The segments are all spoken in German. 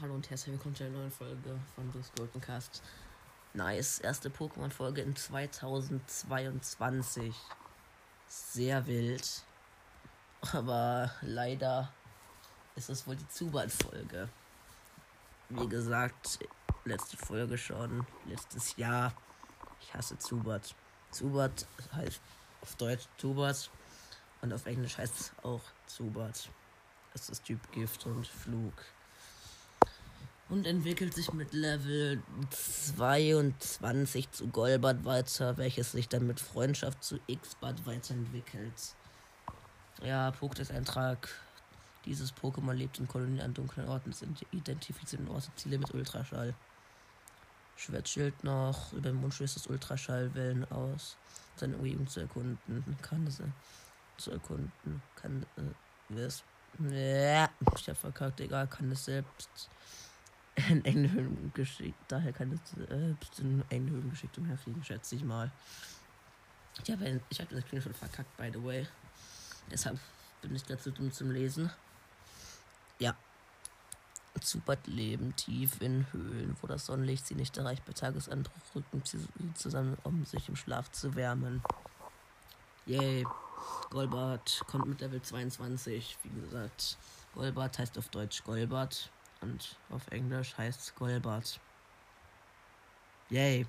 Hallo und herzlich willkommen zu einer neuen Folge von Blues Golden. Nice, erste Pokémon-Folge in 2022. Sehr wild. Aber leider ist es wohl die Zubat-Folge. Wie gesagt, letzte Folge schon, letztes Jahr. Ich hasse Zubat. Zubat heißt auf Deutsch Zubat und auf Englisch heißt es auch Zubat. Das ist Typ Gift und Flug. Und entwickelt sich mit Level 22 zu Golbat weiter, welches sich dann mit Freundschaft zu X-Bad weiterentwickelt. Ja, Pokédex-Eintrag. Dieses Pokémon lebt in Kolonien an dunklen Orten, sind identifizierten Orte Ziele mit Ultraschall. Schwertschild noch, über den Mund stößt das Ultraschallwellen aus. Seine Umgebung zu erkunden. Kann es zu erkunden. Kann es. Ja, ich hab verkackt, egal, kann es selbst in enge geschickt. Daher kann es selbst in enge geschickt umherfliegen, schätze ich mal. Ich habe ich hab das Kling schon verkackt, by the way. Deshalb bin ich dazu dumm zum Lesen. Ja. Zubat leben tief in Höhlen, wo das Sonnenlicht sie nicht erreicht. Bei Tagesanbruch rücken sie zusammen, um sich im Schlaf zu wärmen. Yay. Golbat kommt mit Level 22. Wie gesagt, Golbat heißt auf Deutsch Golbat und auf Englisch heißt Golbat. Yay.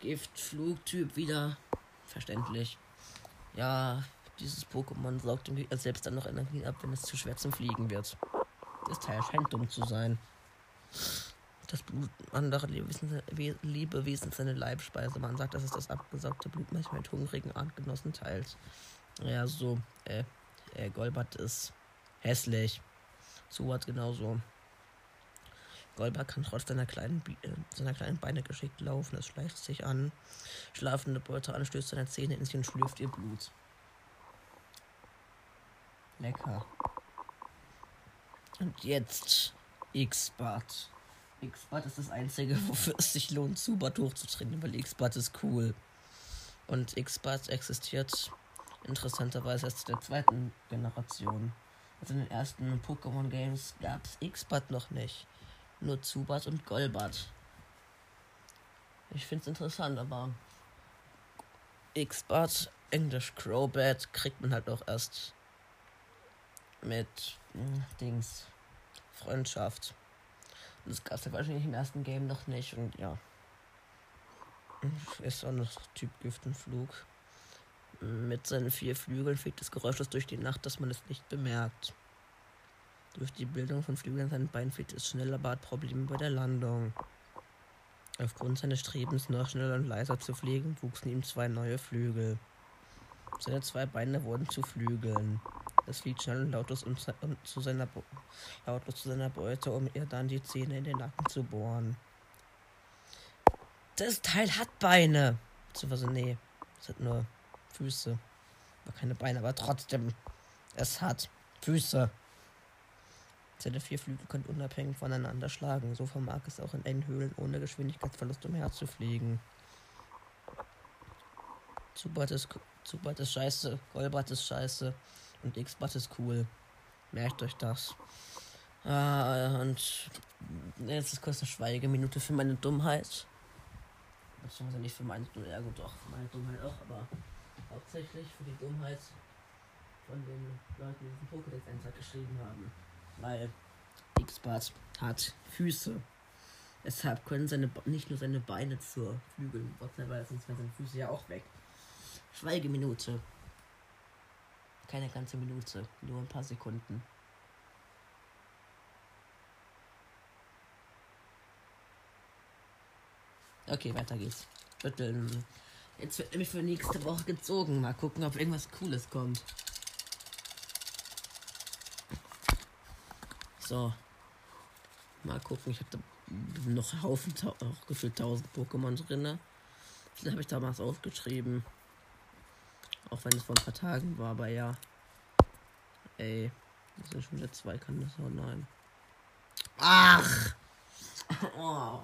Gift, Flugtyp wieder. Verständlich. Ja, dieses Pokémon saugt selbst dann noch Energie ab, wenn es zu schwer zum Fliegen wird. Das Teil scheint dumm zu sein. Das Blut anderer Lebewesen, seine Leibspeise. Man sagt, dass es das abgesaugte Blut manchmal mit hungrigen Artgenossen teilt. Ja, so, äh, äh, Golbat ist hässlich. Suat genauso. Golbat kann trotz seiner kleinen, äh, seiner kleinen Beine geschickt laufen. Es schleicht sich an. Schlafende Beute an, stößt seine Zähne in sich und schlürft ihr Blut. Lecker. Und jetzt X-Bad. X-Bad ist das einzige, wofür es sich lohnt, Zubat hochzutrainieren, weil X-Bad ist cool. Und X-Bad existiert interessanterweise erst der zweiten Generation. Also in den ersten Pokémon Games gab es X-Bad noch nicht. Nur Zubat und Golbat. Ich finde es interessant, aber X-Bad, Englisch Crowbat, kriegt man halt auch erst mit hm, Dings Freundschaft. Das gab es ja wahrscheinlich im ersten Game noch nicht und ja. Ist auch noch Typ Gift und Flug. Mit seinen vier Flügeln fliegt es geräuschlos durch die Nacht, dass man es nicht bemerkt. Durch die Bildung von Flügeln an seinen Beinen fliegt es schnell, aber hat Probleme bei der Landung. Aufgrund seines Strebens, noch schneller und leiser zu fliegen, wuchsen ihm zwei neue Flügel. Seine zwei Beine wurden zu Flügeln. Es fliegt schnell und lautlos um, um, zu seiner lautlos zu seiner Beute, um ihr dann die Zähne in den Nacken zu bohren. Das Teil hat Beine. Beziehungsweise, nee, es hat nur Füße. Aber keine Beine, aber trotzdem. Es hat Füße. Seine vier Flügel können unabhängig voneinander schlagen. So vermag es auch in engen Höhlen ohne Geschwindigkeitsverlust umherzufliegen. Zubat ist, Zubat ist scheiße, Golbat ist scheiße und X-Bat ist cool. Merkt euch das. Ah, und jetzt ist kurz eine Schweigeminute für meine Dummheit. Beziehungsweise nicht für meine Dummheit, ja gut, doch, meine Dummheit auch, aber hauptsächlich für die Dummheit von den Leuten, die diesen Pokédex-Eintrag geschrieben haben. Weil X-Bart hat Füße. Deshalb können seine nicht nur seine Beine zur Flügeln, weil sonst wären seine Füße ja auch weg. Schweigeminute. Keine ganze Minute, nur ein paar Sekunden. Okay, weiter geht's. Schütteln. Jetzt wird nämlich für nächste Woche gezogen. Mal gucken, ob irgendwas Cooles kommt. So. Mal gucken. Ich hatte noch Haufen, auch gefühlt 1000 Pokémon drin. Vielleicht habe ich damals aufgeschrieben. Auch wenn es vor ein paar Tagen war, aber ja. Ey. Das sind schon wieder zwei, das auch nein. Ach! Oh.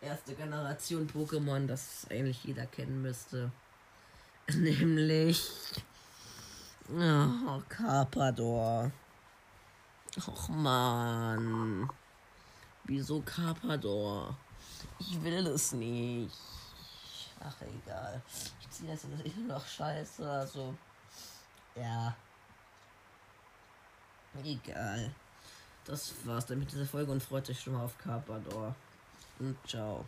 Erste Generation Pokémon, das eigentlich jeder kennen müsste. Nämlich Oh, Carpador. Och man. Wieso Carpador? Ich will es nicht. Ach egal. Ich ziehe das jetzt immer noch scheiße. Also. Ja. Egal. Das war's dann mit dieser Folge und freut euch schon mal auf Carpador. Und ciao.